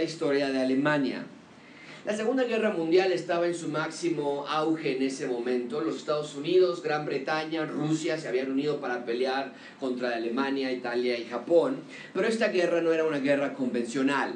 la historia de Alemania. La Segunda Guerra Mundial estaba en su máximo auge en ese momento. Los Estados Unidos, Gran Bretaña, Rusia se habían unido para pelear contra Alemania, Italia y Japón. Pero esta guerra no era una guerra convencional.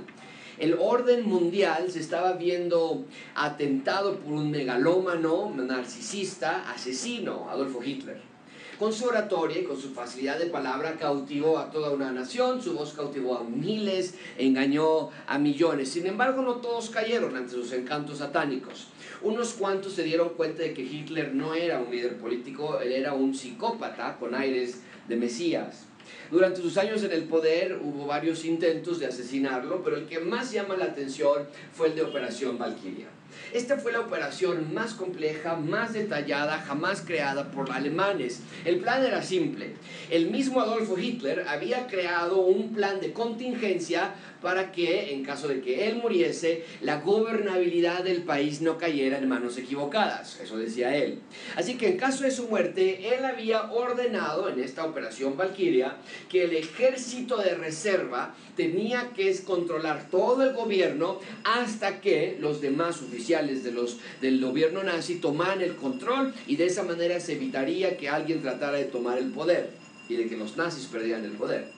El orden mundial se estaba viendo atentado por un megalómano, narcisista, asesino, Adolfo Hitler. Con su oratoria y con su facilidad de palabra cautivó a toda una nación, su voz cautivó a miles, engañó a millones. Sin embargo, no todos cayeron ante sus encantos satánicos. Unos cuantos se dieron cuenta de que Hitler no era un líder político, él era un psicópata con aires de Mesías. Durante sus años en el poder hubo varios intentos de asesinarlo, pero el que más llama la atención fue el de Operación Valkyria. Esta fue la operación más compleja, más detallada, jamás creada por alemanes. El plan era simple. El mismo Adolfo Hitler había creado un plan de contingencia para que, en caso de que él muriese, la gobernabilidad del país no cayera en manos equivocadas. Eso decía él. Así que en caso de su muerte, él había ordenado en esta operación Valkyria que el ejército de reserva tenía que controlar todo el gobierno hasta que los demás oficiales de los, del gobierno nazi tomaran el control y de esa manera se evitaría que alguien tratara de tomar el poder y de que los nazis perdieran el poder.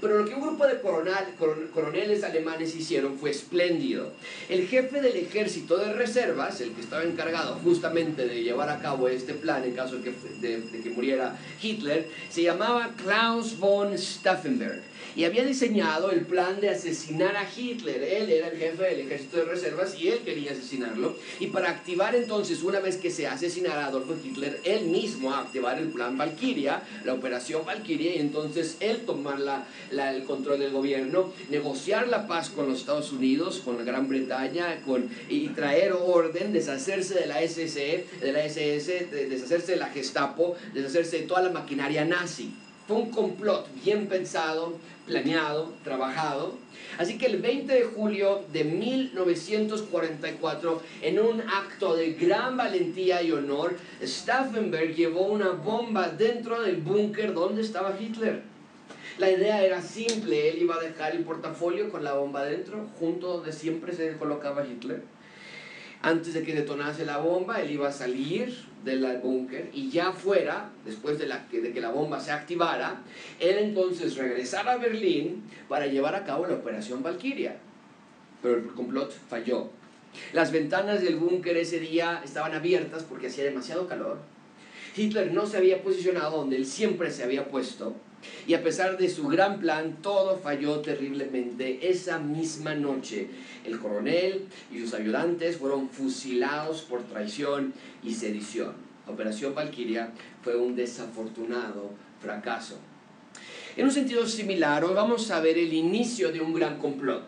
Pero lo que un grupo de coroneles alemanes hicieron fue espléndido. El jefe del ejército de reservas, el que estaba encargado justamente de llevar a cabo este plan en caso de que, de que muriera Hitler, se llamaba Klaus von Stauffenberg y había diseñado el plan de asesinar a Hitler. Él era el jefe del ejército de reservas y él quería asesinarlo. Y para activar entonces, una vez que se asesinara a Adolfo Hitler, él mismo activar el plan Valkyria, la operación Valkyria, y entonces él tomar la, el control del gobierno, negociar la paz con los Estados Unidos, con la Gran Bretaña, con, y traer orden, deshacerse de la SSE, de la SS, deshacerse de la Gestapo, deshacerse de toda la maquinaria nazi. Fue un complot bien pensado, planeado, trabajado. Así que el 20 de julio de 1944, en un acto de gran valentía y honor, Stauffenberg llevó una bomba dentro del búnker donde estaba Hitler. La idea era simple, él iba a dejar el portafolio con la bomba dentro, junto donde siempre se colocaba Hitler. Antes de que detonase la bomba, él iba a salir del búnker y ya fuera, después de, que la bomba se activara, él entonces regresara a Berlín para llevar a cabo la operación Valkyria. Pero el complot falló. Las ventanas del búnker ese día estaban abiertas porque hacía demasiado calor. Hitler no se había posicionado donde él siempre se había puesto y a pesar de su gran plan, todo falló terriblemente. Esa misma noche, el coronel y sus ayudantes fueron fusilados por traición y sedición. Operación Valkyria fue un desafortunado fracaso. En un sentido similar, hoy vamos a ver el inicio de un gran complot.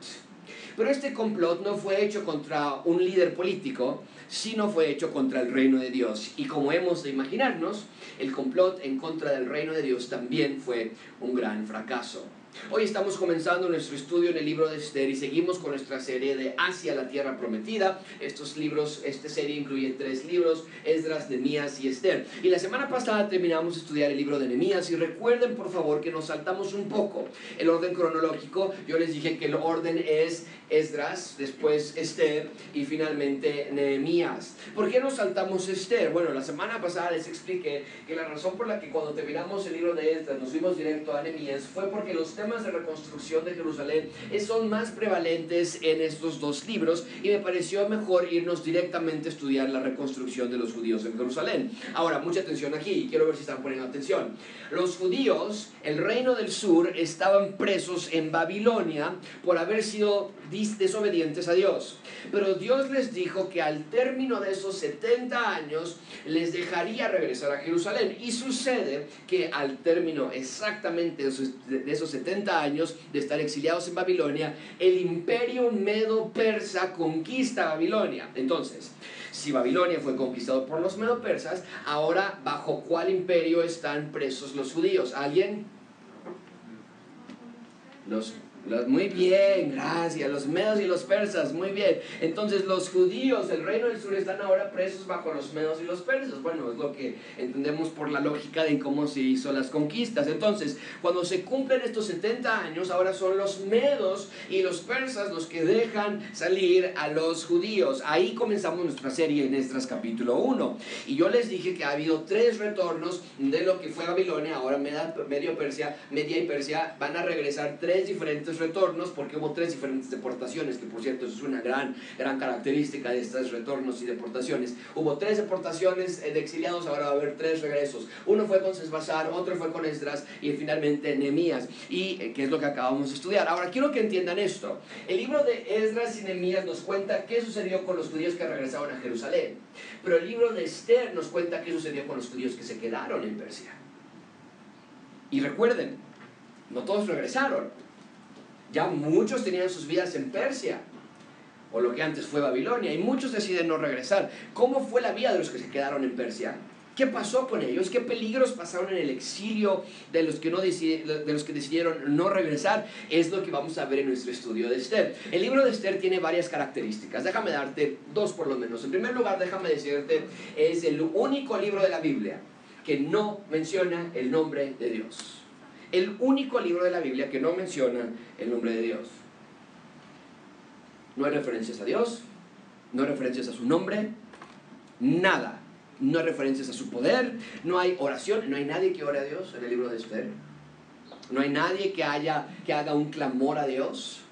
Pero este complot no fue hecho contra un líder político, sino fue hecho contra el reino de Dios. Y como hemos de imaginarnos, el complot en contra del reino de Dios también fue un gran fracaso. Hoy estamos comenzando nuestro estudio en el libro de Esther y seguimos con nuestra serie de Hacia la Tierra Prometida. Estos libros, esta serie incluye tres libros, Esdras, Nemías y Esther. Y la semana pasada terminamos de estudiar el libro de Nemías y recuerden por favor que nos saltamos un poco el orden cronológico. Yo les dije que el orden es Esdras, después Esther y finalmente Nehemías. ¿Por qué nos saltamos Esther? Bueno, la semana pasada les expliqué que la razón por la que cuando terminamos el libro de Esdras nos fuimos directo a Nehemías fue porque los temas de reconstrucción de Jerusalén son más prevalentes en estos dos libros y me pareció mejor irnos directamente a estudiar la reconstrucción de los judíos en Jerusalén. Ahora, mucha atención aquí, quiero ver si están poniendo atención. Los judíos, el reino del sur, estaban presos en Babilonia por haber sido desobedientes a Dios. Pero Dios les dijo que al término de esos 70 años les dejaría regresar a Jerusalén. Y sucede que al término exactamente de esos 70 años de estar exiliados en Babilonia, el imperio medo-persa conquista Babilonia. Entonces, si Babilonia fue conquistado por los medo-persas, ahora bajo cuál imperio están presos los judíos? ¿Alguien? Los muy bien, gracias. Los medos y los persas, muy bien. Entonces los judíos del reino del sur están ahora presos bajo los medos y los persas. Bueno, es lo que entendemos por la lógica de cómo se hizo las conquistas. Entonces, cuando se cumplen estos 70 años, ahora son los medos y los persas los que dejan salir a los judíos. Ahí comenzamos nuestra serie en Esdras capítulo 1. Y yo les dije que ha habido tres retornos de lo que fue Babilonia, ahora Medio Persia, Media y Persia. Van a regresar tres diferentes retornos porque hubo tres diferentes deportaciones, que por cierto es una gran, gran característica de estos retornos y deportaciones. Hubo tres deportaciones de exiliados, ahora va a haber tres regresos. Uno fue con Sesbazar, otro fue con Esdras y finalmente Nehemías, y eh, que es lo que acabamos de estudiar. Ahora quiero que entiendan esto. El libro de Esdras y Nehemías nos cuenta qué sucedió con los judíos que regresaron a Jerusalén, pero el libro de Esther nos cuenta qué sucedió con los judíos que se quedaron en Persia. Y recuerden, no todos regresaron. Ya muchos tenían sus vidas en Persia, o lo que antes fue Babilonia, y muchos deciden no regresar. ¿Cómo fue la vida de los que se quedaron en Persia? ¿Qué pasó con ellos? ¿Qué peligros pasaron en el exilio de los, que no de los que decidieron no regresar? Es lo que vamos a ver en nuestro estudio de Esther. El libro de Esther tiene varias características. Déjame darte dos por lo menos. En primer lugar, déjame decirte, es el único libro de la Biblia que no menciona el nombre de Dios el único libro de la Biblia que no menciona el nombre de Dios. No hay referencias a Dios, no hay referencias a su nombre, nada. No hay referencias a su poder, no hay oración, no hay nadie que ore a Dios en el libro de Esther. No hay nadie que, haya, que haga un clamor a Dios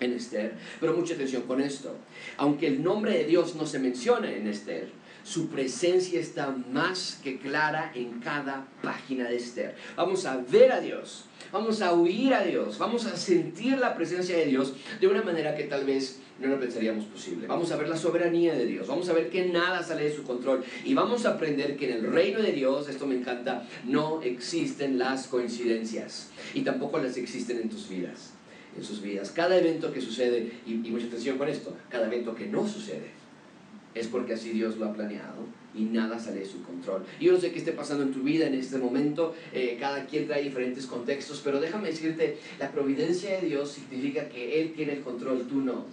en Esther. Pero mucha atención con esto. Aunque el nombre de Dios no se menciona en Esther, su presencia está más que clara en cada página de Esther. Vamos a ver a Dios, vamos a oír a Dios, vamos a sentir la presencia de Dios de una manera que tal vez no lo pensaríamos posible. Vamos a ver la soberanía de Dios, vamos a ver que nada sale de su control y vamos a aprender que en el reino de Dios, esto me encanta, no existen las coincidencias y tampoco las existen en tus vidas, en sus vidas. Cada evento que sucede, y, y mucha atención con esto, cada evento que no sucede, es porque así Dios lo ha planeado y nada sale de su control. Yo no sé qué esté pasando en tu vida en este momento, eh, cada quien trae diferentes contextos, pero déjame decirte, la providencia de Dios significa que Él tiene el control, tú no.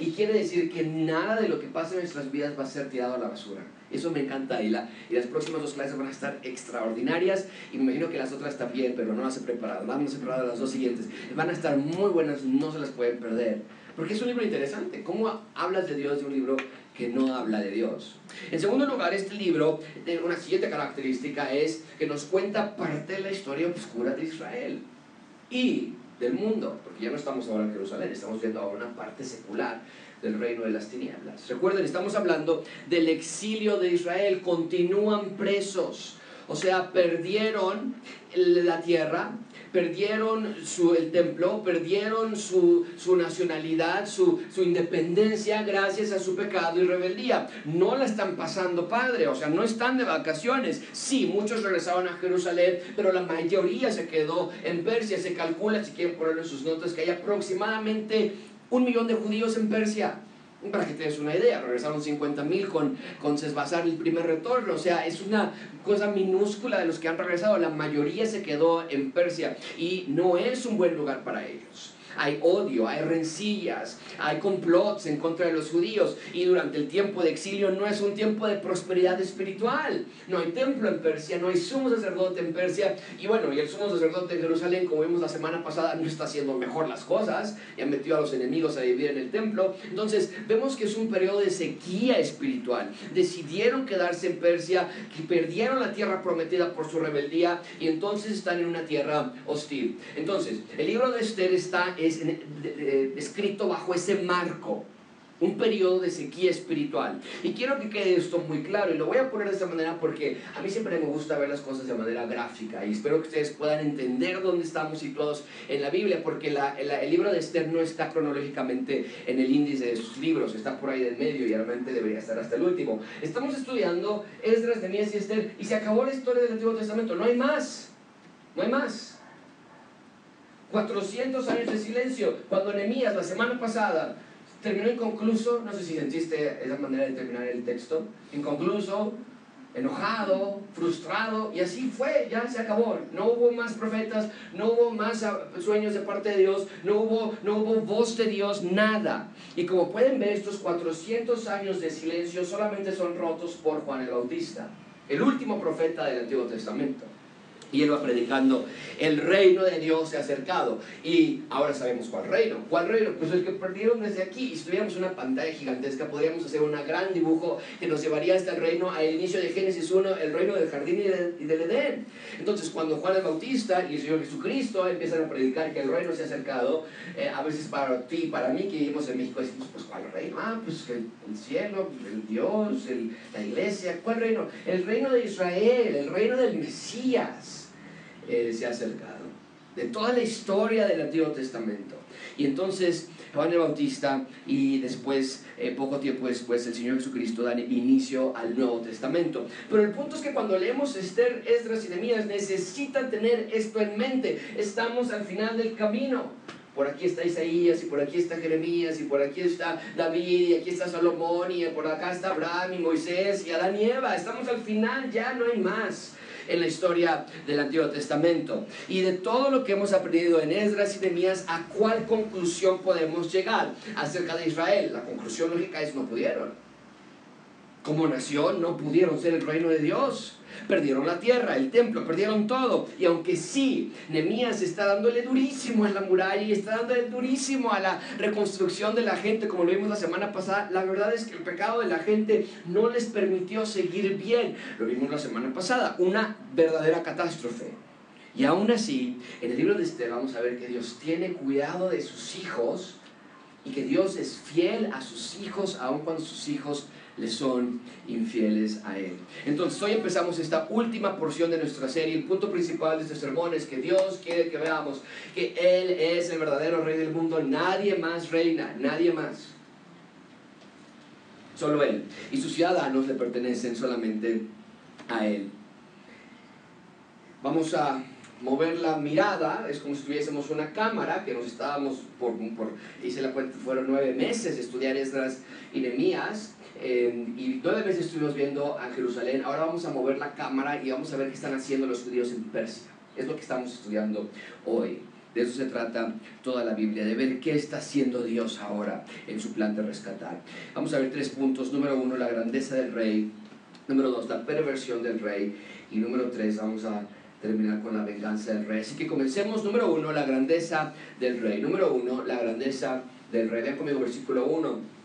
Y quiere decir que nada de lo que pasa en nuestras vidas va a ser tirado a la basura. Eso me encanta y, la, y las próximas dos clases van a estar extraordinarias y me imagino que las otras también, pero no las he preparado. Vamos a preparar las dos siguientes. Van a estar muy buenas, no se las pueden perder. Porque es un libro interesante. ¿Cómo hablas de Dios de un libro que no habla de Dios. En segundo lugar, este libro, de una siguiente característica es que nos cuenta parte de la historia oscura de Israel y del mundo, porque ya no estamos ahora en Jerusalén, estamos viendo ahora una parte secular del reino de las tinieblas. Recuerden, estamos hablando del exilio de Israel, continúan presos, o sea, perdieron la tierra, perdieron su, el templo, perdieron su, nacionalidad, su, su, independencia gracias a su pecado y rebeldía. No la están pasando padre, o sea, no están de vacaciones. Sí, muchos regresaron a Jerusalén, pero la mayoría se quedó en Persia. Se calcula, si quieren ponerlo en sus notas, que hay aproximadamente un millón de judíos en Persia. Para que te des una idea, regresaron 50.000 con, con Sesbazar el primer retorno. O sea, es una cosa minúscula de los que han regresado. La mayoría se quedó en Persia y no es un buen lugar para ellos hay odio, hay rencillas, hay complots en contra de los judíos y durante el tiempo de exilio no es un tiempo de prosperidad espiritual. No hay templo en Persia, no hay sumo sacerdote en Persia y bueno, y el sumo sacerdote en Jerusalén, como vimos la semana pasada, no está haciendo mejor las cosas y ha metido a los enemigos a vivir en el templo. Entonces vemos que es un periodo de sequía espiritual. Decidieron quedarse en Persia, que perdieron la tierra prometida por su rebeldía y entonces están en una tierra hostil. Entonces, el libro de Esther está es escrito bajo ese marco, un periodo de sequía espiritual. Y quiero que quede esto muy claro, y lo voy a poner de esta manera porque a mí siempre me gusta ver las cosas de manera gráfica, y espero que ustedes puedan entender dónde estamos situados en la Biblia, porque el libro de Esther no está cronológicamente en el índice de sus libros, está por ahí del medio y realmente debería estar hasta el último. Estamos estudiando Esdras, Nehemías y Esther, y se acabó la historia del Antiguo Testamento, no hay más, no hay más. 400 años de silencio. Cuando Nehemías la semana pasada terminó inconcluso, no sé si sentiste esa manera de terminar el texto, inconcluso, enojado, frustrado, y así fue, ya se acabó. No hubo más profetas, no hubo más sueños de parte de Dios, no hubo, no hubo voz de Dios, nada. Y como pueden ver, estos 400 años de silencio solamente son rotos por Juan el Bautista, el último profeta del Antiguo Testamento. Y él va predicando, el reino de Dios se ha acercado. Y ahora sabemos cuál reino. ¿Cuál reino? Pues el que perdieron desde aquí. Y si tuviéramos una pantalla gigantesca, podríamos hacer un gran dibujo que nos llevaría hasta el reino, al inicio de Génesis 1, el reino del jardín y, del Edén. Entonces, cuando Juan el Bautista y el Señor Jesucristo empiezan a predicar que el reino se ha acercado, eh, a veces para ti, para mí que vivimos en México, decimos, pues ¿cuál reino? Ah, pues el, cielo, el Dios, la iglesia. ¿Cuál reino? El reino de Israel, el reino del Mesías se ha acercado, de toda la historia del Antiguo Testamento. Y entonces Juan el Bautista y después, eh, poco tiempo después, el Señor Jesucristo dan inicio al Nuevo Testamento. Pero el punto es que cuando leemos Esther, Esdras y Nehemías necesitan tener esto en mente. Estamos al final del camino. Por aquí está Isaías, y por aquí está Jeremías, y por aquí está David, y aquí está Salomón, y por acá está Abraham, y Moisés, y Adán y Eva. Estamos al final, ya no hay más en la historia del Antiguo Testamento. Y de todo lo que hemos aprendido en Esdras y Nehemías, ¿a cuál conclusión podemos llegar acerca de Israel? La conclusión lógica es no pudieron. Como nación no pudieron ser el reino de Dios. Perdieron la tierra, el templo, perdieron todo. Y aunque sí, Nemías está dándole durísimo a la muralla y está dándole durísimo a la reconstrucción de la gente, como lo vimos la semana pasada, la verdad es que el pecado de la gente no les permitió seguir bien. Lo vimos la semana pasada, una verdadera catástrofe. Y aún así, en el libro de Esther vamos a ver que Dios tiene cuidado de sus hijos y que Dios es fiel a sus hijos, aun cuando sus hijos le son infieles a Él. Entonces hoy empezamos esta última porción de nuestra serie. El punto principal de este sermón es que Dios quiere que veamos que Él es el verdadero rey del mundo. Nadie más reina, nadie más. Solo Él. Y sus ciudadanos le pertenecen solamente a Él. Vamos a mover la mirada, es como si tuviésemos una cámara, que nos estábamos, por, por hice la cuenta, fueron nueve meses de estudiar Esdras y Nemías, y nueve veces estuvimos viendo a Jerusalén. Ahora vamos a mover la cámara y vamos a ver qué están haciendo los judíos en Persia. Es lo que estamos estudiando hoy. De eso se trata toda la Biblia, de ver qué está haciendo Dios ahora en su plan de rescatar. Vamos a ver tres puntos. Número uno, la grandeza del rey. Número dos, la perversión del rey. Y número tres, vamos a terminar con la venganza del rey. Así que comencemos. Número uno, la grandeza del rey. Número uno, la grandeza del rey. Vean conmigo versículo 1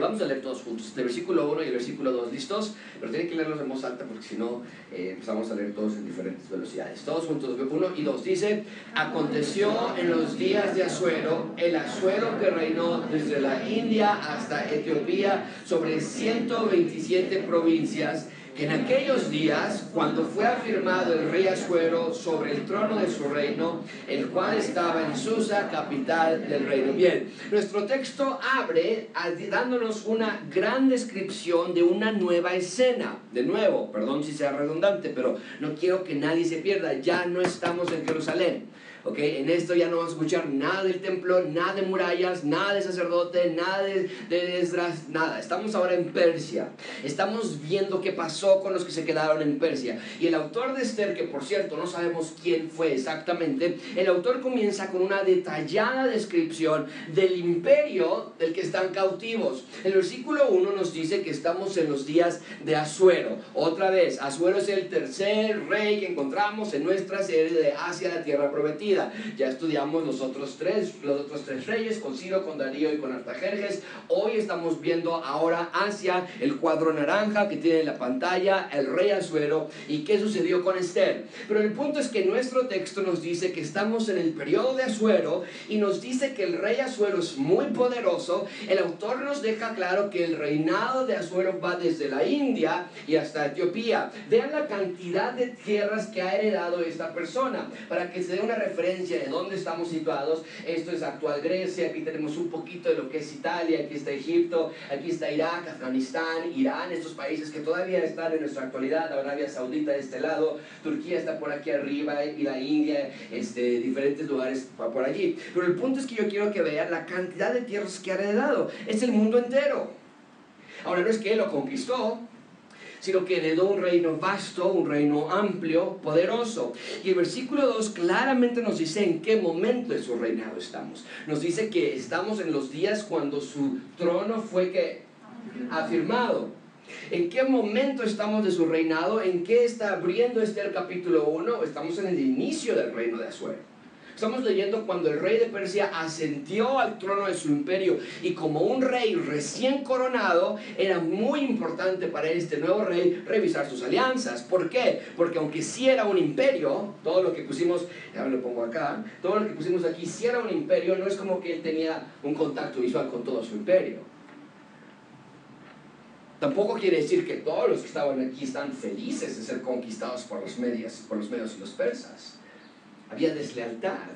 vamos a leer todos juntos, el versículo 1 y el versículo 2, ¿listos? Pero tienen que leerlos en voz alta porque si no eh, empezamos a leer todos en diferentes velocidades. Todos juntos, 1 y 2. Dice, aconteció en los días de Asuero, el Asuero que reinó desde la India hasta Etiopía sobre 127 provincias en aquellos días, cuando fue afirmado el rey Asuero sobre el trono de su reino, el cual estaba en Susa, capital del reino. Bien, nuestro texto abre dándonos una gran descripción de una nueva escena. De nuevo, perdón si sea redundante, pero no quiero que nadie se pierda, ya no estamos en Jerusalén. ¿Ok? En esto ya no vamos a escuchar nada del templo, nada de murallas, nada de sacerdote, nada de, de Esdras, nada. Estamos ahora en Persia. Estamos viendo qué pasó con los que se quedaron en Persia. Y el autor de Esther, que por cierto no sabemos quién fue exactamente, el autor comienza con una detallada descripción del imperio del que están cautivos. El versículo 1 nos dice que estamos en los días de Asuero. Otra vez, Asuero es el tercer rey que encontramos en nuestra serie de Asia, la tierra prometida. Ya estudiamos los otros tres, los otros tres reyes, con Ciro, con Darío y con Artajerjes. Hoy estamos viendo ahora hacia el cuadro naranja que tiene en la pantalla, el rey Azuero y qué sucedió con Esther. Pero el punto es que nuestro texto nos dice que estamos en el periodo de Azuero y nos dice que el rey Azuero es muy poderoso. El autor nos deja claro que el reinado de Azuero va desde la India y hasta Etiopía. Vean la cantidad de tierras que ha heredado esta persona para que se dé una referencia de dónde estamos situados. Esto es actual Grecia, aquí tenemos un poquito de lo que es Italia, aquí está Egipto, aquí está Irak, Afganistán, Irán, estos países que todavía están en nuestra actualidad, Arabia Saudita de este lado, Turquía está por aquí arriba y la India, este, diferentes lugares por allí. Pero el punto es que yo quiero que vean la cantidad de tierras que ha heredado. Es el mundo entero. Ahora no es que lo conquistó, sino que heredó un reino vasto, un reino amplio, poderoso. Y el versículo 2 claramente nos dice en qué momento de su reinado estamos. Nos dice que estamos en los días cuando su trono fue que afirmado. ¿En qué momento estamos de su reinado? ¿En qué está abriendo este el capítulo 1? Estamos en el inicio del reino de Azuero. Estamos leyendo cuando el rey de Persia ascendió al trono de su imperio y como un rey recién coronado, era muy importante para este nuevo rey revisar sus alianzas. ¿Por qué? Porque aunque sí era un imperio, todo lo que pusimos, ya lo pongo acá, todo lo que pusimos aquí, si era un imperio, no es como que él tenía un contacto visual con todo su imperio. Tampoco quiere decir que todos los que estaban aquí están felices de ser conquistados por los medios, por los medios y los persas había deslealtad.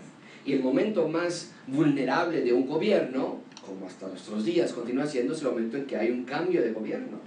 Y el momento más vulnerable de un gobierno, como hasta nuestros días continúa siendo, es el momento en que hay un cambio de gobierno.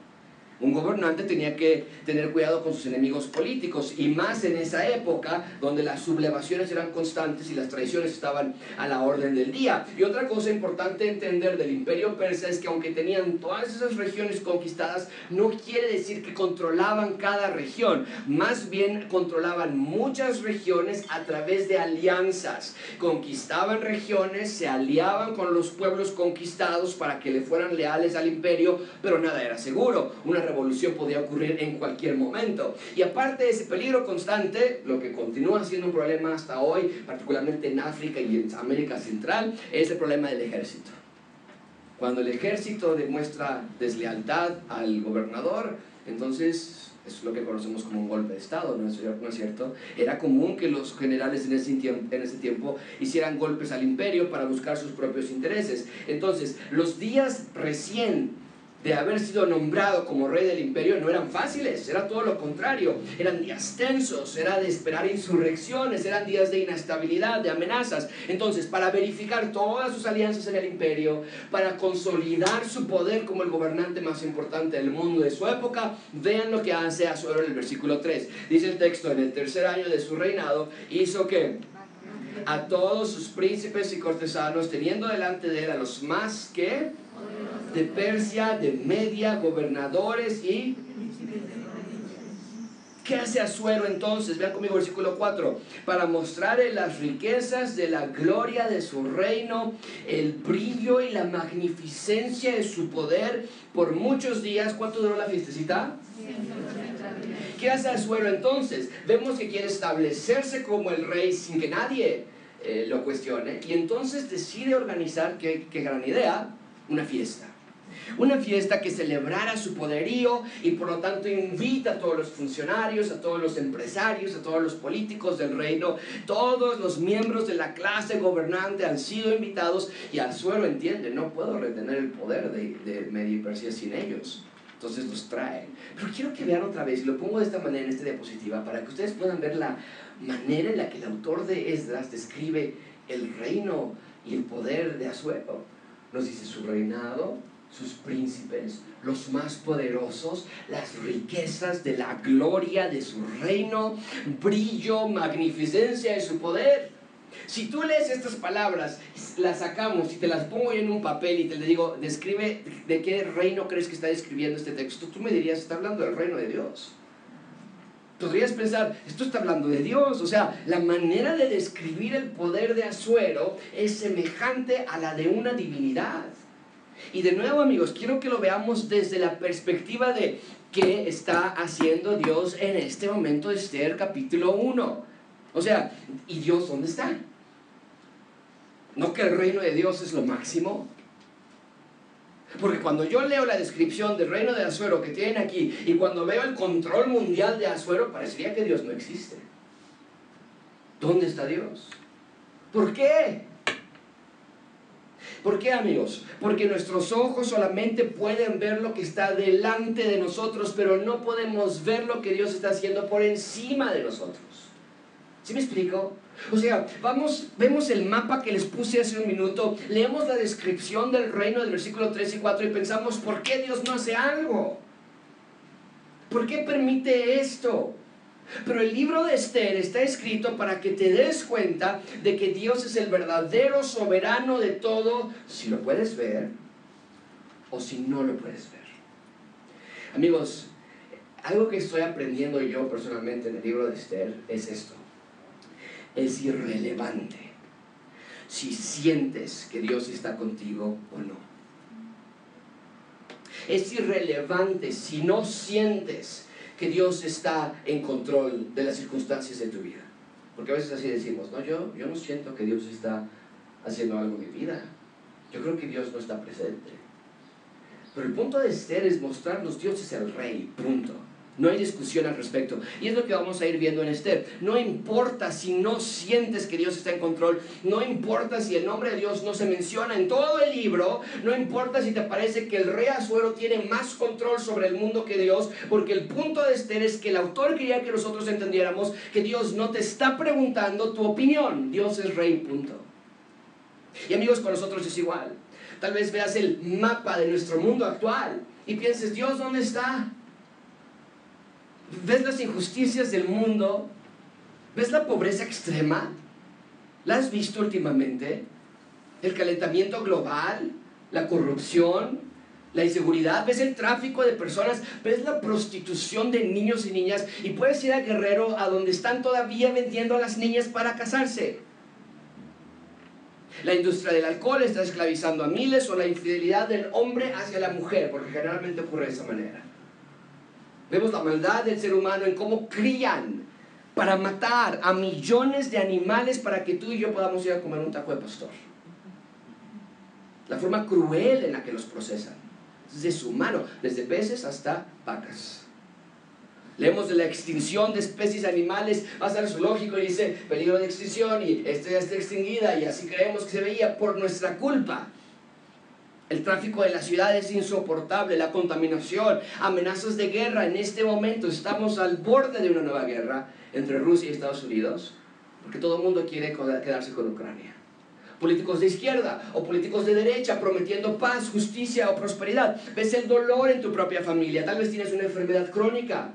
Un gobernante tenía que tener cuidado con sus enemigos políticos y más en esa época donde las sublevaciones eran constantes y las traiciones estaban a la orden del día. Y otra cosa importante entender del imperio persa es que aunque tenían todas esas regiones conquistadas, no quiere decir que controlaban cada región, más bien controlaban muchas regiones a través de alianzas. Conquistaban regiones, se aliaban con los pueblos conquistados para que le fueran leales al imperio, pero nada era seguro. Revolución podía ocurrir en cualquier momento. Y aparte de ese peligro constante, lo que continúa siendo un problema hasta hoy, particularmente en África y en América Central, es el problema del ejército. Cuando el ejército demuestra deslealtad al gobernador, entonces es lo que conocemos como un golpe de Estado, ¿no es, cierto? Era común que los generales en ese, tiempo, en ese tiempo hicieran golpes al imperio para buscar sus propios intereses. Entonces, los días recién de haber sido nombrado como rey del imperio no eran fáciles, era todo lo contrario, eran días tensos, era de esperar insurrecciones, eran días de inestabilidad, de amenazas. Entonces, para verificar todas sus alianzas en el imperio, para consolidar su poder como el gobernante más importante del mundo de su época, vean lo que hace Azuero en el versículo 3. Dice el texto, en el tercer año de su reinado, hizo que a todos sus príncipes y cortesanos, teniendo delante de él a los más que de Persia, de Media, gobernadores y... ¿Qué hace Azuero entonces? Vean conmigo versículo 4. Para mostrarle las riquezas de la gloria de su reino, el brillo y la magnificencia de su poder por muchos días. ¿Cuánto duró la fiestecita? ¿Qué hace Azuero entonces? Vemos que quiere establecerse como el rey sin que nadie eh, lo cuestione. Y entonces decide organizar, qué gran idea, una fiesta. Una fiesta que celebrara su poderío y por lo tanto invita a todos los funcionarios, a todos los empresarios, a todos los políticos del reino. Todos los miembros de la clase gobernante han sido invitados y al suelo entiende, no puedo retener el poder de, de y Persia sin ellos. Entonces los trae. Pero quiero que vean otra vez, y lo pongo de esta manera en esta diapositiva, para que ustedes puedan ver la manera en la que el autor de Esdras describe el reino y el poder de Asuero. Nos dice su reinado, sus príncipes, los más poderosos, las riquezas de la gloria de su reino, brillo, magnificencia de su poder. Si tú lees estas palabras, las sacamos y te las pongo en un papel y te le digo, describe de qué reino crees que está describiendo este texto, tú me dirías, está hablando del reino de Dios. Podrías pensar, esto está hablando de Dios, o sea, la manera de describir el poder de Azuero es semejante a la de una divinidad. Y de nuevo, amigos, quiero que lo veamos desde la perspectiva de qué está haciendo Dios en este momento de Esther capítulo 1. O sea, ¿y Dios dónde está? ¿No que el reino de Dios es lo máximo? Porque cuando yo leo la descripción del reino de Azuero que tienen aquí y cuando veo el control mundial de Azuero, parecería que Dios no existe. ¿Dónde está Dios? ¿Por qué? ¿Por qué amigos? Porque nuestros ojos solamente pueden ver lo que está delante de nosotros, pero no podemos ver lo que Dios está haciendo por encima de nosotros. ¿Sí me explico? O sea, vamos, vemos el mapa que les puse hace un minuto, leemos la descripción del reino del versículo 3 y 4 y pensamos, ¿por qué Dios no hace algo? ¿Por qué permite esto? Pero el libro de Esther está escrito para que te des cuenta de que Dios es el verdadero soberano de todo, si lo puedes ver o si no lo puedes ver. Amigos, Algo que estoy aprendiendo yo personalmente en el libro de Esther es esto. Es irrelevante si sientes que Dios está contigo o no. Es irrelevante si no sientes que Dios está en control de las circunstancias de tu vida. Porque a veces así decimos, no, yo, yo no siento que Dios está haciendo algo en mi vida. Yo creo que Dios no está presente. Pero el punto de Esther es mostrarnos Dios es el rey, punto. No hay discusión al respecto. Y es lo que vamos a ir viendo en Esther. No importa si no sientes que Dios está en control. No importa si el nombre de Dios no se menciona en todo el libro. No importa si te parece que el rey Azuero tiene más control sobre el mundo que Dios. Porque el punto de Esther es que el autor quería que nosotros entendiéramos que Dios no te está preguntando tu opinión. Dios es rey, punto. Y amigos, con nosotros es igual. Tal vez veas el mapa de nuestro mundo actual y pienses, Dios, ¿dónde está? ¿Ves las injusticias del mundo? ¿Ves la pobreza extrema? ¿La has visto últimamente? El calentamiento global, la corrupción, la inseguridad, ves el tráfico de personas, ves la prostitución de niños y niñas y puedes ir a Guerrero a donde están todavía vendiendo a las niñas para casarse. La industria del alcohol está esclavizando a miles o la infidelidad del hombre hacia la mujer, porque generalmente ocurre de esa manera. Vemos la maldad del ser humano en cómo crían para matar a millones de animales para que tú y yo podamos ir a comer un taco de pastor. La forma cruel en la que los procesan. Es deshumano, desde peces hasta vacas. Leemos de la extinción de especies animales, vas al zoológico y dice peligro de extinción y esta ya está extinguida y así creemos que se veía por nuestra culpa. El tráfico de la ciudad es insoportable, la contaminación, amenazas de guerra. En este momento estamos al borde de una nueva guerra entre Rusia y Estados Unidos, porque todo el mundo quiere quedarse con Ucrania. Políticos de izquierda o políticos de derecha prometiendo paz, justicia o prosperidad. Ves el dolor en tu propia familia. Tal vez tienes una enfermedad crónica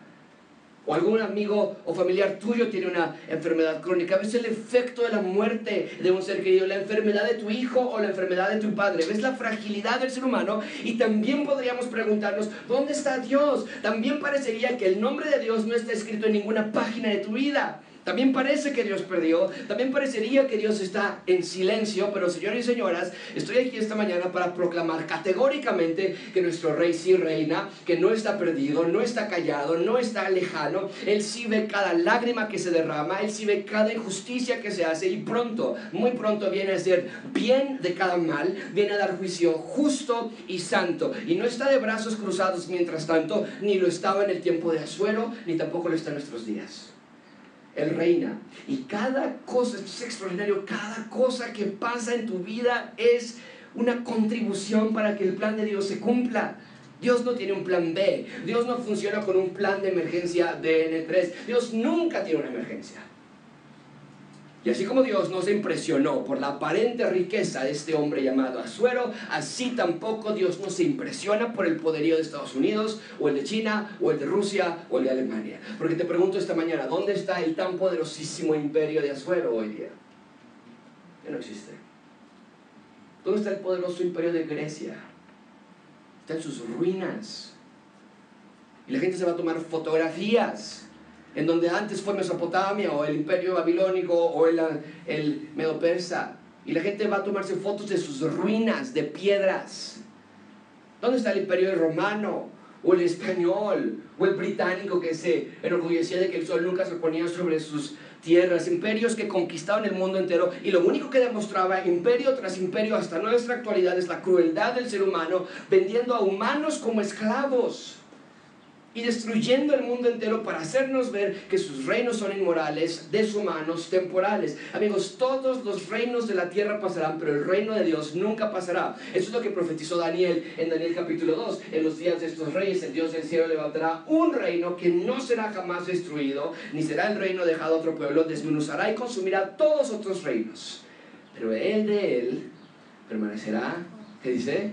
o algún amigo o familiar tuyo tiene una enfermedad crónica, ves el efecto de la muerte de un ser querido, la enfermedad de tu hijo o la enfermedad de tu padre, ves la fragilidad del ser humano y también podríamos preguntarnos, ¿dónde está Dios? También parecería que el nombre de Dios no está escrito en ninguna página de tu vida. También parece que Dios perdió, también parecería que Dios está en silencio, pero señores y señoras, estoy aquí esta mañana para proclamar categóricamente que nuestro rey sí reina, que no está perdido, no está callado, no está lejano, Él sí ve cada lágrima que se derrama, Él sí ve cada injusticia que se hace y pronto, muy pronto viene a ser bien de cada mal, viene a dar juicio justo y santo y no está de brazos cruzados mientras tanto, ni lo estaba en el tiempo de Azuero, ni tampoco lo está en nuestros días. Él reina. Y cada cosa, esto es extraordinario, cada cosa que pasa en tu vida es una contribución para que el plan de Dios se cumpla. Dios no tiene un plan B. Dios no funciona con un plan de emergencia DN3. Dios nunca tiene una emergencia. Y así como Dios no se impresionó por la aparente riqueza de este hombre llamado Azuero, así tampoco Dios no se impresiona por el poderío de Estados Unidos, o el de China, o el de Rusia, o el de Alemania. Porque te pregunto esta mañana, ¿dónde está el tan poderosísimo imperio de Azuero hoy día? Ya no existe. ¿Dónde está el poderoso imperio de Grecia? Está en sus ruinas. Y la gente se va a tomar fotografías en donde antes fue Mesopotamia o el imperio babilónico o el, el medo persa. Y la gente va a tomarse fotos de sus ruinas de piedras. ¿Dónde está el imperio romano? O el español, o el británico que se enorgullecía de que el sol nunca se ponía sobre sus tierras, imperios que conquistaban el mundo entero y lo único que demostraba imperio tras imperio hasta nuestra actualidad es la crueldad del ser humano vendiendo a humanos como esclavos y destruyendo el mundo entero para hacernos ver que sus reinos son inmorales, deshumanos, temporales. Amigos, todos los reinos de la tierra pasarán, pero el reino de Dios nunca pasará. Eso es lo que profetizó Daniel en Daniel capítulo 2. En los días de estos reyes, el Dios del cielo levantará un reino que no será jamás destruido, ni será el reino dejado a otro pueblo, desmenuzará y consumirá todos otros reinos. Pero él de él permanecerá, ¿qué dice?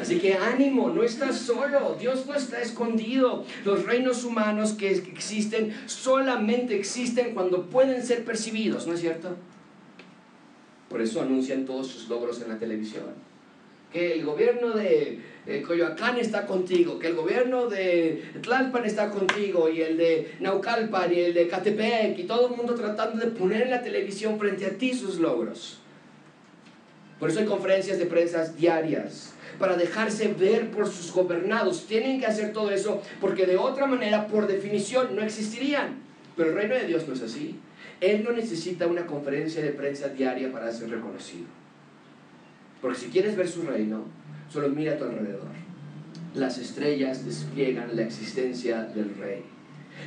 Así que ánimo, no estás solo, Dios no está escondido. Los reinos humanos que existen solamente existen cuando pueden ser percibidos, ¿no es cierto? Por eso anuncian todos sus logros en la televisión. que el gobierno de eh, Coyoacán está contigo, que el gobierno de Tlalpan está contigo, y el de Naucalpan, y el de Catepec, y todo el mundo tratando de poner en la televisión frente a ti sus logros. Por eso hay conferencias de prensa diarias, para dejarse ver por sus gobernados. Tienen que hacer todo eso porque de otra manera, por definición, no existirían. Pero el reino de Dios no es así. Él no necesita una conferencia de prensa diaria para ser reconocido. Porque si quieres ver su reino, solo mira a tu alrededor. Las estrellas despliegan la existencia del rey.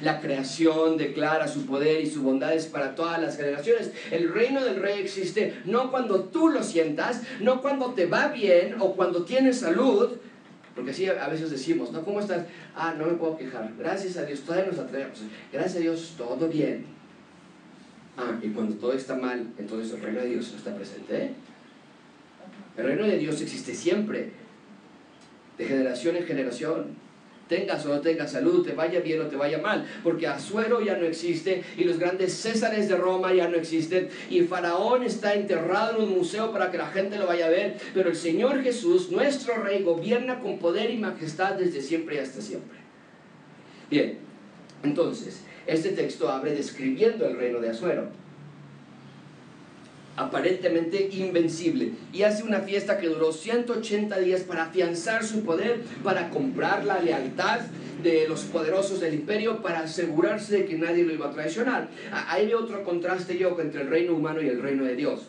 La creación declara su poder y su bondad es para todas las generaciones. El reino del rey existe no cuando tú lo sientas, no cuando te va bien o cuando tienes salud, porque así a veces decimos, ¿no? ¿Cómo estás? Ah, no me puedo quejar. Gracias a Dios, todavía nos atrevemos. Gracias a Dios, todo bien. Ah, y cuando todo está mal, entonces el reino de Dios no está presente. El reino de Dios existe siempre, de generación en generación tengas o no salud, te vaya bien o te vaya mal, porque Azuero ya no existe y los grandes Césares de Roma ya no existen y Faraón está enterrado en un museo para que la gente lo vaya a ver, pero el Señor Jesús, nuestro Rey, gobierna con poder y majestad desde siempre y hasta siempre. Bien, entonces, este texto abre describiendo el reino de Azuero aparentemente invencible, y hace una fiesta que duró 180 días para afianzar su poder, para comprar la lealtad de los poderosos del imperio, para asegurarse de que nadie lo iba a traicionar. Ahí ve otro contraste yo entre el reino humano y el reino de Dios.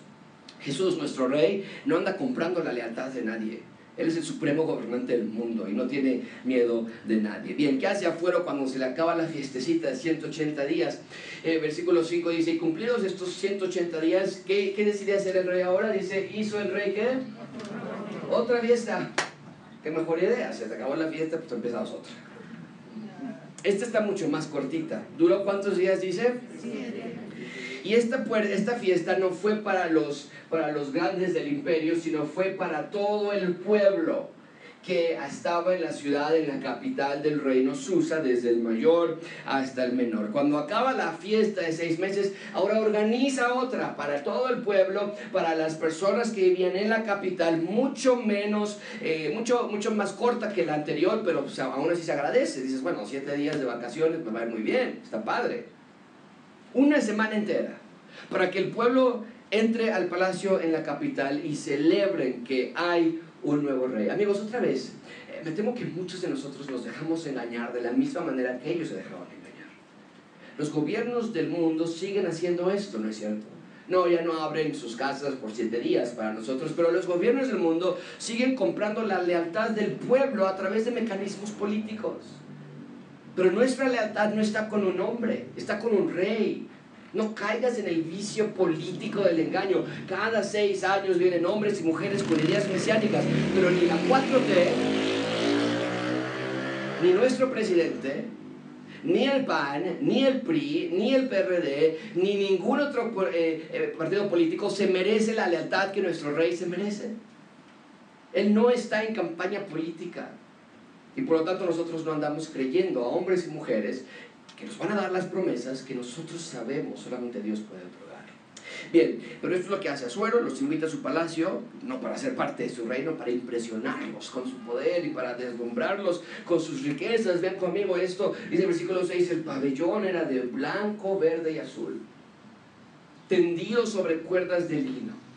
Jesús, nuestro rey, no anda comprando la lealtad de nadie. Él es el supremo gobernante del mundo y no tiene miedo de nadie. Bien, ¿qué hace afuera cuando se le acaba la fiestecita de 180 días? Eh, versículo 5 dice, y cumplidos estos 180 días, ¿qué, ¿qué decide hacer el rey ahora? Dice, ¿hizo el rey qué? Otra fiesta. Qué mejor idea, se te acabó la fiesta, pues empezamos otra. Esta está mucho más cortita. ¿Duró cuántos días, dice? Y esta, esta fiesta no fue para los grandes del imperio, sino fue para todo el pueblo que estaba en la ciudad, en la capital del reino Susa, desde el mayor hasta el menor. Cuando acaba la fiesta de seis meses, ahora organiza otra para todo el pueblo, para las personas que vivían en la capital, mucho menos, eh, mucho, mucho más corta que la anterior, pero aún así se agradece. Dices, bueno, siete días de vacaciones me va a ir muy bien, está padre. Una semana entera, para que el pueblo entre al palacio en la capital y celebren que hay un nuevo rey. Amigos, otra vez, eh, me temo que muchos de nosotros nos dejamos engañar de la misma manera que ellos se dejaron engañar. Los gobiernos del mundo siguen haciendo esto, ¿no es cierto? No, ya no abren sus casas por siete días para nosotros, pero los gobiernos del mundo siguen comprando la lealtad del pueblo a través de mecanismos políticos. Pero nuestra lealtad no está con un hombre, está con un rey, no caigas en el vicio político del engaño. Cada seis años vienen hombres y mujeres con ideas mesiánicas, pero ni la 4T, ni nuestro presidente, ni el PAN, ni el PRI, ni el PRD, ni ningún otro eh, eh, partido político se merece la lealtad que nuestro rey se merece. Él no está en campaña política. Y por lo tanto nosotros no andamos creyendo a hombres y mujeres que nos van a dar las promesas que nosotros sabemos, solamente Dios puede otorgar. Bien, pero esto es lo que hace Azuero, los invita a su palacio, no para ser parte de su reino, para impresionarlos con su poder y para deslumbrarlos con sus riquezas. Vean conmigo esto, dice el versículo 6, el pabellón era de blanco, verde y azul, tendido sobre cuerdas de lino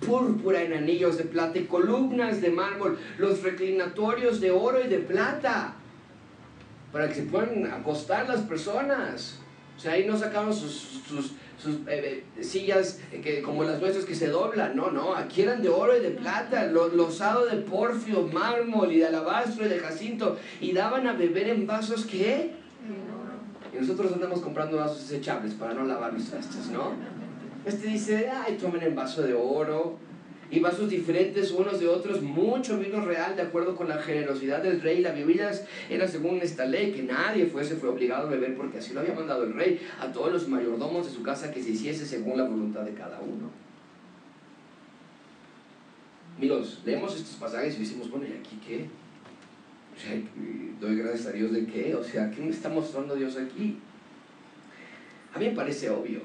púrpura en anillos de plata y columnas de mármol, los reclinatorios de oro y de plata para que se puedan acostar las personas. O sea, ahí no sacaron sus, sus, eh, eh, sillas eh, que, como las nuestras que se doblan, no, no, aquí eran de oro y de plata, losado de porfio, mármol y de alabastro y de jacinto, y daban a beber en vasos que... Y nosotros andamos comprando vasos desechables para no lavar los trastes, ¿no? Este dice, ay, tomen en vaso de oro, y vasos diferentes unos de otros, mucho vino real de acuerdo con la generosidad del rey. La bebida era según esta ley, que nadie fuese fue obligado a beber porque así lo había mandado el rey a todos los mayordomos de su casa que se hiciese según la voluntad de cada uno. Amigos, leemos estos pasajes y decimos, bueno, ¿y aquí qué? O sea, doy gracias a Dios de qué, o sea, ¿qué me está mostrando Dios aquí? A mí me parece obvio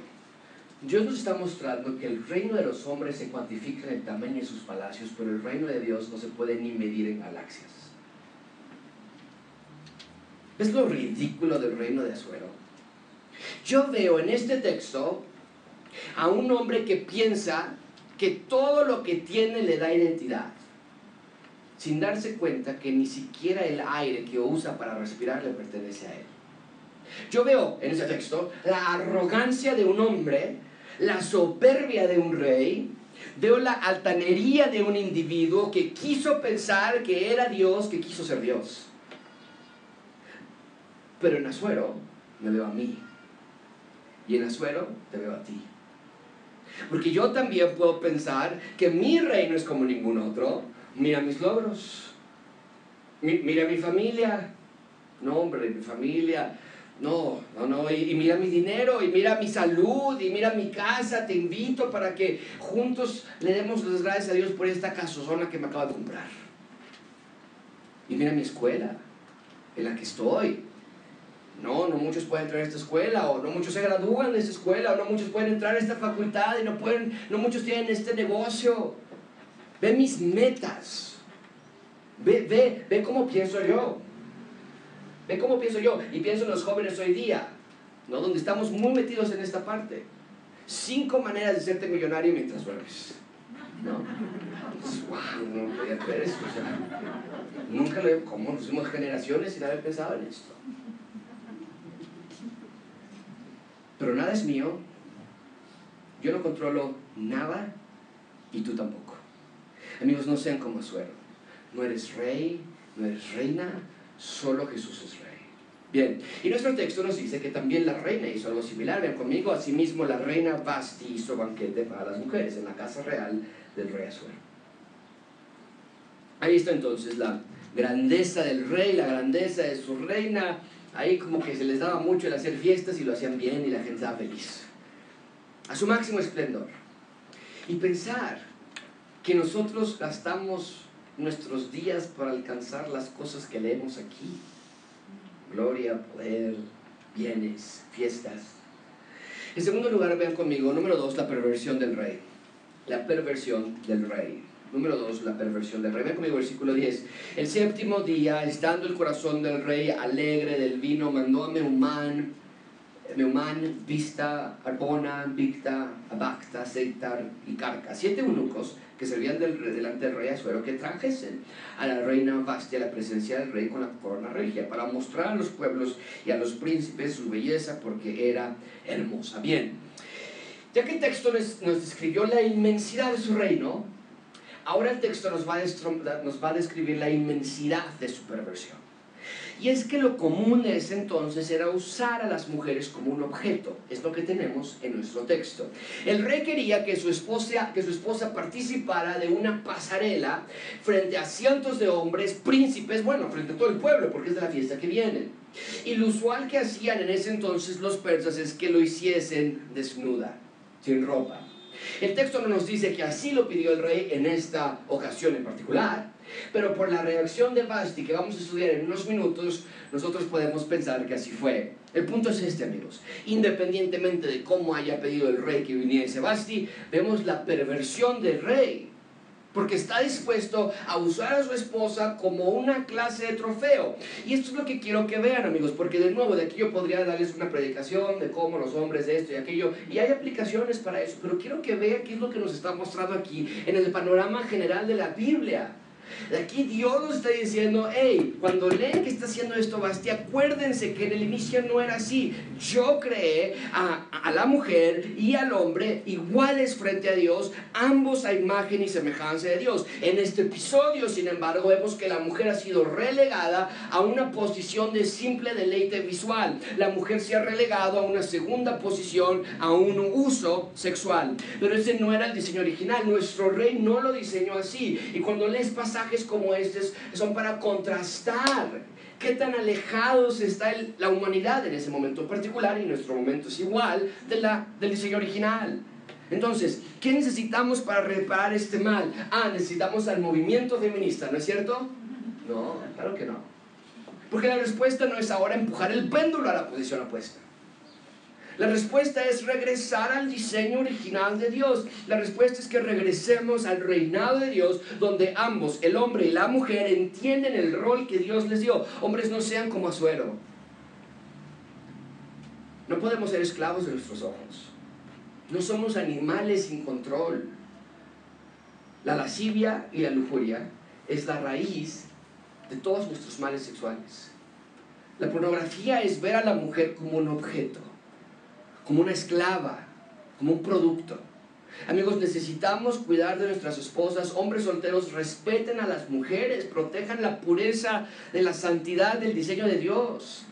Dios nos está mostrando que el reino de los hombres se cuantifica en el tamaño de sus palacios, pero el reino de Dios no se puede ni medir en galaxias. ¿Ves lo ridículo del reino de Azuero? Yo veo en este texto a un hombre que piensa que todo lo que tiene le da identidad, sin darse cuenta que ni siquiera el aire que usa para respirar le pertenece a él. Yo veo en ese texto la arrogancia de un hombre, la soberbia de un rey, veo la altanería de un individuo que quiso pensar que era Dios, que quiso ser Dios. Pero en Azuero me veo a mí. Y en Azuero te veo a ti. Porque yo también puedo pensar que mi reino es como ningún otro. Mira mis logros. mira mi familia. No, hombre, mi familia. No, no, no. Y, mira mi dinero, y mira mi salud, y mira mi casa. Te invito para que juntos le demos las gracias a Dios por esta casozona que me acaba de comprar. Y mira mi escuela, en la que estoy no, no muchos pueden entrar a esta escuela, o no muchos se gradúan de esta escuela, o no muchos pueden entrar a esta facultad, y no, pueden, no muchos tienen este negocio. Ve mis metas. Ve, ve, ve cómo pienso yo. Ve cómo pienso yo. Y pienso en los jóvenes hoy día, ¿no? donde estamos muy metidos en esta parte. Cinco maneras de serte millonario mientras duermes. ¿No? wow, no podía creer esto. O sea, nunca lo he, ¿cómo nos fuimos generaciones sin haber pensado en esto? Pero nada es mío, yo no controlo nada y tú tampoco. Amigos, no sean como suero. No eres rey, no eres reina, solo Jesús es rey. Bien, y nuestro texto nos dice que también la reina hizo algo similar. Vean conmigo, asimismo la reina Basti hizo banquete para las mujeres en la casa real del rey Azuero. Ahí está entonces la grandeza del rey, la grandeza de su reina, ahí como que se les daba mucho el hacer fiestas y lo hacían bien y la gente estaba feliz. A su máximo esplendor. Y pensar que nosotros gastamos nuestros días para alcanzar las cosas que leemos aquí. Gloria, poder, bienes, fiestas. En segundo lugar, vean conmigo, número dos, la perversión del rey. La perversión del rey. Número 2, la perversión del rey. Ven conmigo, versículo 10. El séptimo día, estando el corazón del rey alegre del vino, mandó a Meumán, Meumán, Vista, Arbona, Victa, Abacta, Seitar y Carca, siete eunucos que servían del, delante del rey Azuero, que trajesen a la reina Bastia a la presencia del rey con la corona regia, para mostrar a los pueblos y a los príncipes su belleza, porque era hermosa. Bien, ya que el texto nos, nos describió la inmensidad de su reino, Ahora el texto nos va, a nos va a describir la inmensidad de su perversión. Y es que lo común de ese entonces era usar a las mujeres como un objeto. Es lo que tenemos en nuestro texto. El rey quería que su esposa, que su esposa participara de una pasarela frente a cientos de hombres, príncipes, bueno, frente a todo el pueblo, porque es de la fiesta que viene. Y lo usual que hacían en ese entonces los persas es que lo hiciesen desnuda, sin ropa. El texto no nos dice que así lo pidió el rey en esta ocasión en particular, pero por la reacción de Basti que vamos a estudiar en unos minutos, nosotros podemos pensar que así fue. El punto es este, amigos. Independientemente de cómo haya pedido el rey que viniese Basti, vemos la perversión del rey porque está dispuesto a usar a su esposa como una clase de trofeo. Y esto es lo que quiero que vean, amigos, porque de nuevo, de aquí yo podría darles una predicación de cómo los hombres de esto y aquello, y hay aplicaciones para eso, pero quiero que vean qué es lo que nos está mostrando aquí en el panorama general de la Biblia. Aquí Dios nos está diciendo, hey, cuando leen que está haciendo esto Basti, acuérdense que en el inicio no era así. Yo creé a, a, la mujer y al hombre iguales frente a Dios, ambos a imagen y semejanza de Dios. En este episodio, sin embargo, vemos que la mujer ha sido relegada a una posición de simple deleite visual. La mujer se ha relegado a una segunda posición, a un uso sexual. Pero ese no era el diseño original. Nuestro rey no lo diseñó así. Y cuando lees pasajes como estos son para contrastar qué tan alejados está la humanidad en ese momento particular y nuestro momento es igual de la, del diseño original. Entonces, ¿qué necesitamos para reparar este mal? Ah, necesitamos al movimiento feminista, ¿no es cierto? No, claro que no. Porque la respuesta no es ahora empujar el péndulo a la posición opuesta. La respuesta es regresar al diseño original de Dios. La respuesta es que regresemos al reinado de Dios donde ambos, el hombre y la mujer, entienden el rol que Dios les dio. Hombres no sean como Azuero. No podemos ser esclavos de nuestros ojos. No somos animales sin control. La lascivia y la lujuria es la raíz de todos nuestros males sexuales. La pornografía es ver a la mujer como un objeto, como una esclava, como un producto. Amigos, necesitamos cuidar de nuestras esposas. Hombres solteros, respeten a las mujeres, protejan la pureza de la santidad del diseño de Dios.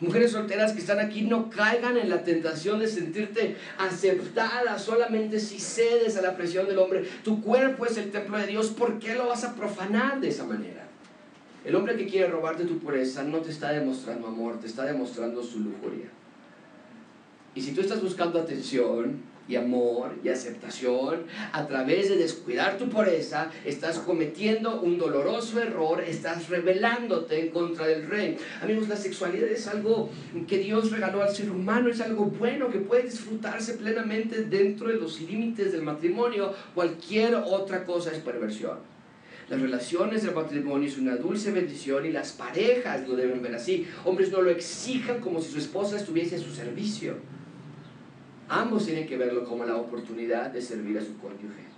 Mujeres solteras que están aquí, no caigan en la tentación de sentirte aceptada solamente si cedes a la presión del hombre. Tu cuerpo es el templo de Dios, ¿por qué lo vas a profanar de esa manera? El hombre que quiere robarte tu pureza no te está demostrando amor, te está demostrando su lujuria. Y si tú estás buscando atención, y amor y aceptación, a través de descuidar tu pureza, estás cometiendo un doloroso error, estás rebelándote en contra del rey. Amigos, la sexualidad es algo que Dios regaló al ser humano, es algo bueno que puede disfrutarse plenamente dentro de los límites del matrimonio. Cualquier otra cosa es perversión. Las relaciones del matrimonio es una dulce bendición y las parejas lo deben ver así. Hombres no lo exijan como si su esposa estuviese a su servicio. Ambos tienen que verlo como la oportunidad de servir a su cónyuge.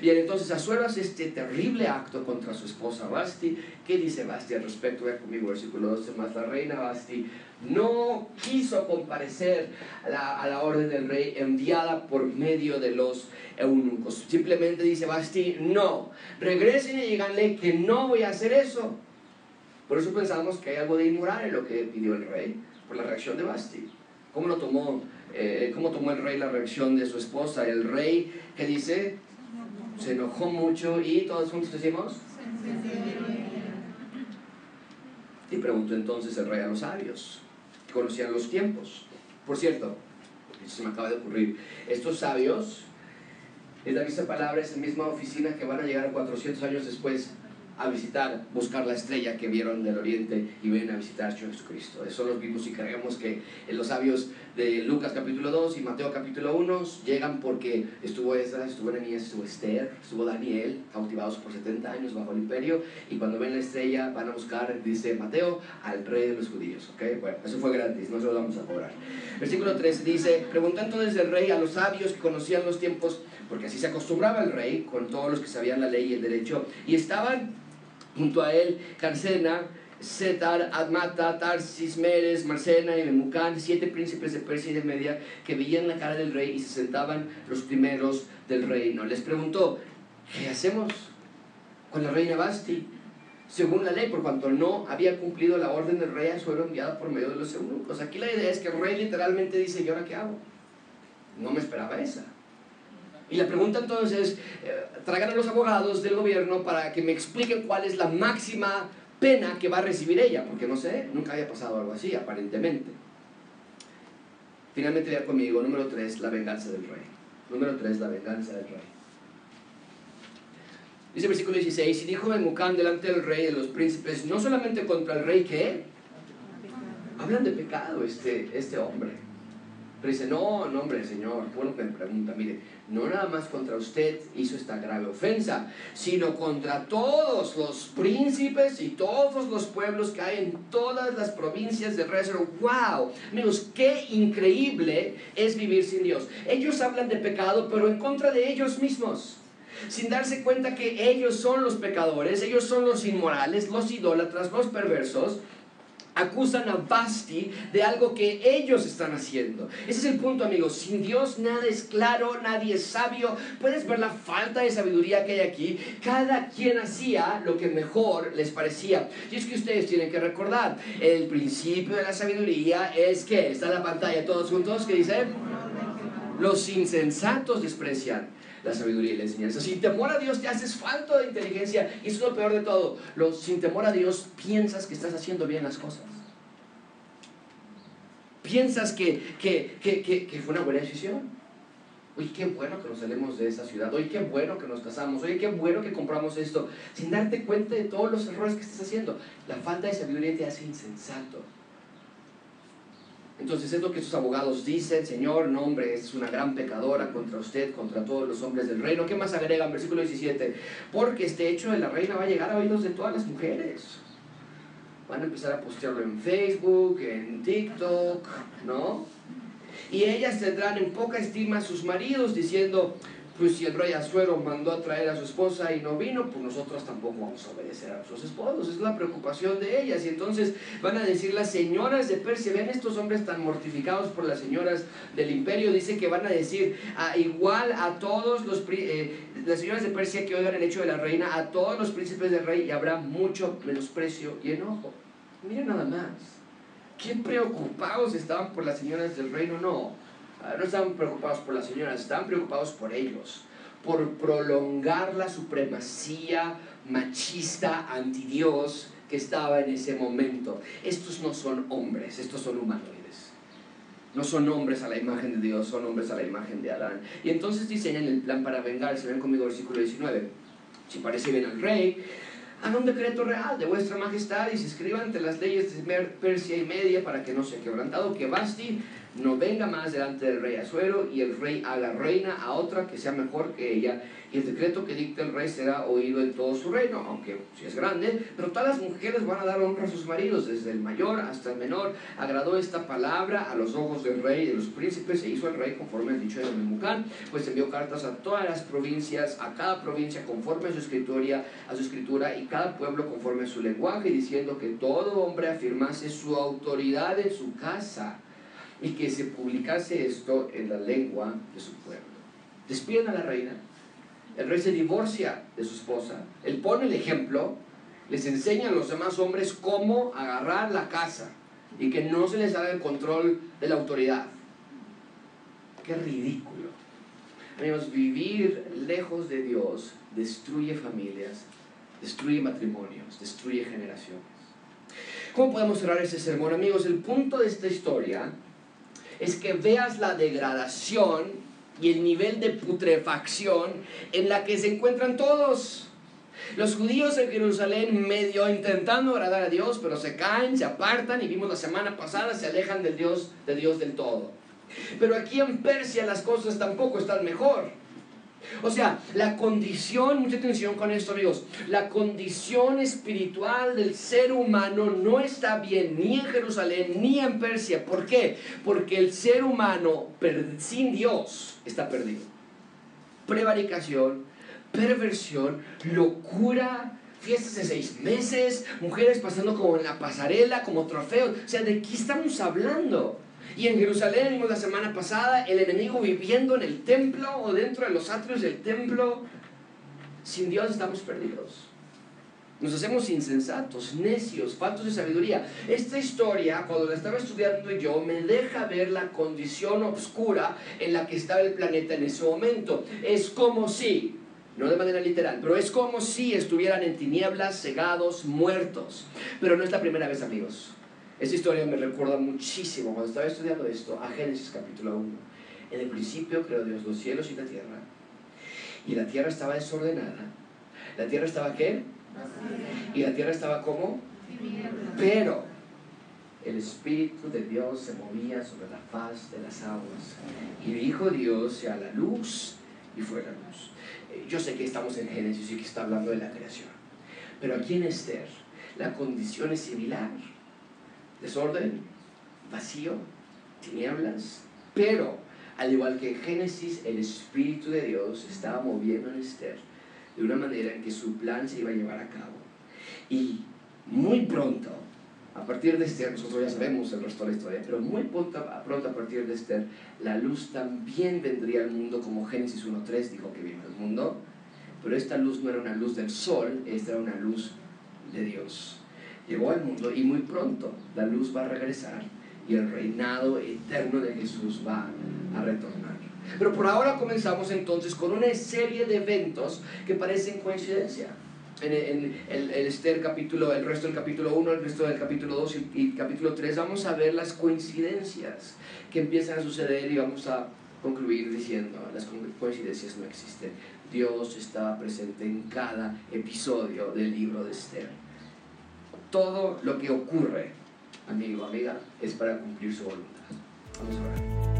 Bien, entonces Azuero este terrible acto contra su esposa Basti. ¿Qué dice Basti al respecto? Ve conmigo, versículo 12 más. La reina Basti no quiso comparecer a la, a la, orden del rey enviada por medio de los eunucos. Simplemente dice Basti, no, regresen y díganle que no voy a hacer eso. Por eso pensamos que hay algo de inmoral en lo que pidió el rey, por la reacción de Basti. ¿Cómo lo tomó eh, cómo tomó el rey la reacción de su esposa. El rey, ¿qué dice? Se enojó mucho y todos juntos decimos. Y preguntó entonces el rey a los sabios, que conocían los tiempos. Por cierto, eso se me acaba de ocurrir. Estos sabios, es la misma palabra, es la misma oficina que van a llegar 400 años después a visitar, buscar la estrella que vieron del oriente y ven a visitar a Jesucristo. Eso los vimos y creemos que los sabios de Lucas capítulo 2 y Mateo capítulo 1 llegan porque estuvo Esdras, estuvo Ananías, estuvo Esther, estuvo Daniel, cautivados por 70 años bajo el imperio y cuando ven la estrella van a buscar, dice Mateo, al rey de los judíos. ¿ok? Bueno, eso fue gratis, no se lo vamos a cobrar. Versículo 13 dice, preguntó entonces el rey a los sabios que conocían los tiempos, porque así se acostumbraba el rey con todos los que sabían la ley y el derecho, y estaban Junto a él, Carsena, Setar, Admata, Tarsis, Meres, Marcena y Memucán, siete príncipes de Persia y de Media, que veían la cara del rey y se sentaban los primeros del reino. Les preguntó, ¿qué hacemos con la reina Basti? Según la ley, por cuanto no había cumplido la orden del rey, Azuero enviada por medio de los eunucos. Aquí la idea es que el rey literalmente dice, ¿y ahora qué hago? No me esperaba esa. Y la pregunta entonces es, eh, traigan a los abogados del gobierno para que me expliquen cuál es la máxima pena que va a recibir ella, porque no sé, nunca había pasado algo así, aparentemente. Finalmente vea conmigo, número 3, la venganza del rey. Número 3, la venganza del rey. Dice versículo 16, y dijo Memucán delante del rey de los príncipes, no solamente contra el rey que hablan de pecado este, este hombre, pero dice, no, no hombre, Señor, bueno me pregunta, mire, no nada más contra usted hizo esta grave ofensa, sino contra todos los príncipes y todos los pueblos que hay en todas las provincias de Rezer. ¡Wow! Amigos, qué increíble es vivir sin Dios. Ellos hablan de pecado, pero en contra de ellos mismos sin darse cuenta que ellos son los pecadores, ellos son los inmorales, los idólatras, los perversos, acusan a Basti de algo que ellos están haciendo. Ese es el punto, amigos. Sin Dios nada es claro, nadie es sabio. Puedes ver la falta de sabiduría que hay aquí. Cada quien hacía lo que mejor les parecía. Y es que ustedes tienen que recordar, el principio de la sabiduría es que está en la pantalla todos juntos que dice, los insensatos desprecian la sabiduría y la enseñanza. Sin temor a Dios te haces falta de inteligencia y eso es lo peor de todo. Los, sin temor a Dios piensas que estás haciendo bien las cosas. Piensas que, que, que, que fue una buena decisión. Oye, qué bueno que nos salimos de esa ciudad. Oye, qué bueno que nos casamos. Oye, qué bueno que compramos esto. Sin darte cuenta de todos los errores que estás haciendo. La falta de sabiduría te hace insensato. Entonces es lo que sus abogados dicen, Señor, no hombre, es una gran pecadora contra usted, contra todos los hombres del reino. ¿Qué más agregan? Versículo 17. Porque este hecho de la reina va a llegar a oídos de todas las mujeres. Van a empezar a postearlo en Facebook, en TikTok, ¿no? Y ellas tendrán en poca estima a sus maridos diciendo, pues si el rey Azuero mandó a traer a su esposa y no vino, pues nosotros tampoco vamos a obedecer a nuestros esposos. Es la preocupación de ellas. Y entonces van a decir las señoras de Persia, ven estos hombres tan mortificados por las señoras del imperio, dice que van a decir a, igual a todos los, eh, las señoras de Persia que oigan el hecho de la reina, a todos los príncipes del rey y habrá mucho menosprecio y enojo. Miren nada más. ¿Qué preocupados estaban por las señoras del reino? No Ah, no estaban preocupados por las señoras, estaban preocupados por ellos, por prolongar la supremacía machista anti Dios que estaba en ese momento. Estos no son hombres, estos son humanoides. No son hombres a la imagen de Dios, son hombres a la imagen de Adán. Y entonces diseñan el plan para vengarse. Ven conmigo versículo 19. Si parece bien al rey, hagan un decreto real de vuestra majestad y se escriba ante las leyes de Persia y Media para que no sea quebrantado, que Basti no venga más delante del rey Azuero y el rey haga reina a otra que sea mejor que ella y el decreto que dicta el rey será oído en todo su reino, aunque si es grande, pero todas las mujeres van a dar honra a sus maridos, desde el mayor hasta el menor. Agradó esta palabra a los ojos del rey y de los príncipes e hizo el rey conforme el dicho de Memucán, pues envió cartas a todas las provincias, a cada provincia conforme a su escritura, a su escritura y cada pueblo conforme a su lenguaje, diciendo que todo hombre afirmase su autoridad en su casa y que se publicase esto en la lengua de su pueblo. Despiden a la reina, el rey se divorcia de su esposa, él pone el ejemplo, les enseña a los demás hombres cómo agarrar la casa y que no se les haga el control de la autoridad. Qué ridículo. Amigos, vivir lejos de Dios destruye familias, destruye matrimonios, destruye generaciones. ¿Cómo podemos cerrar ese sermón, amigos? El punto de esta historia es que veas la degradación y el nivel de putrefacción en la que se encuentran todos. Los judíos en Jerusalén medio intentando agradar a Dios, pero se caen, se apartan y vimos la semana pasada, se alejan del Dios, de Dios del todo. Pero aquí en Persia las cosas tampoco están mejor. O sea, la condición, mucha atención con esto amigos, la condición espiritual del ser humano no está bien ni en Jerusalén ni en Persia. ¿Por qué? Porque el ser humano sin Dios está perdido. Prevaricación, perversión, locura, fiestas de seis meses, mujeres pasando como en la pasarela, como trofeos. O sea, ¿de qué estamos hablando? Y en Jerusalén vimos la semana pasada el enemigo viviendo en el templo o dentro de los atrios del templo. Sin Dios estamos perdidos. Nos hacemos insensatos, necios, faltos de sabiduría. Esta historia, cuando la estaba estudiando yo, me deja ver la condición oscura en la que estaba el planeta en ese momento. Es como si, no de manera literal, pero es como si estuvieran en tinieblas, cegados, muertos. Pero no es la primera vez, amigos. Esta historia me recuerda muchísimo, cuando estaba estudiando esto, a Génesis capítulo 1. En el principio creó Dios los cielos y la tierra. Y la tierra estaba desordenada. ¿La tierra estaba qué? Y la tierra estaba como? Pero el Espíritu de Dios se movía sobre la faz de las aguas. Y dijo Dios, sea la luz, y fue la luz. Yo sé que estamos en Génesis y que está hablando de la creación. Pero aquí en Esther, la condición es similar desorden, vacío, tinieblas, pero al igual que en Génesis, el Espíritu de Dios estaba moviendo en Esther de una manera en que su plan se iba a llevar a cabo. Y muy pronto, a partir de Esther, nosotros ya sabemos el resto de la historia, pero muy pronto, a partir de Esther, la luz también vendría al mundo como Génesis 1.3 dijo que vino al mundo, pero esta luz no era una luz del sol, esta era una luz de Dios llegó al mundo y muy pronto la luz va a regresar y el reinado eterno de Jesús va a retornar. Pero por ahora comenzamos entonces con una serie de eventos que parecen coincidencia. En, el, Esther capítulo, el resto del capítulo 1, el resto del capítulo 2 y, capítulo 3 vamos a ver las coincidencias que empiezan a suceder y vamos a concluir diciendo, las coincidencias no existen. Dios estaba presente en cada episodio del libro de Esther todo lo que ocurre amigo, amiga, es para cumplir su voluntad. Vamos a orar.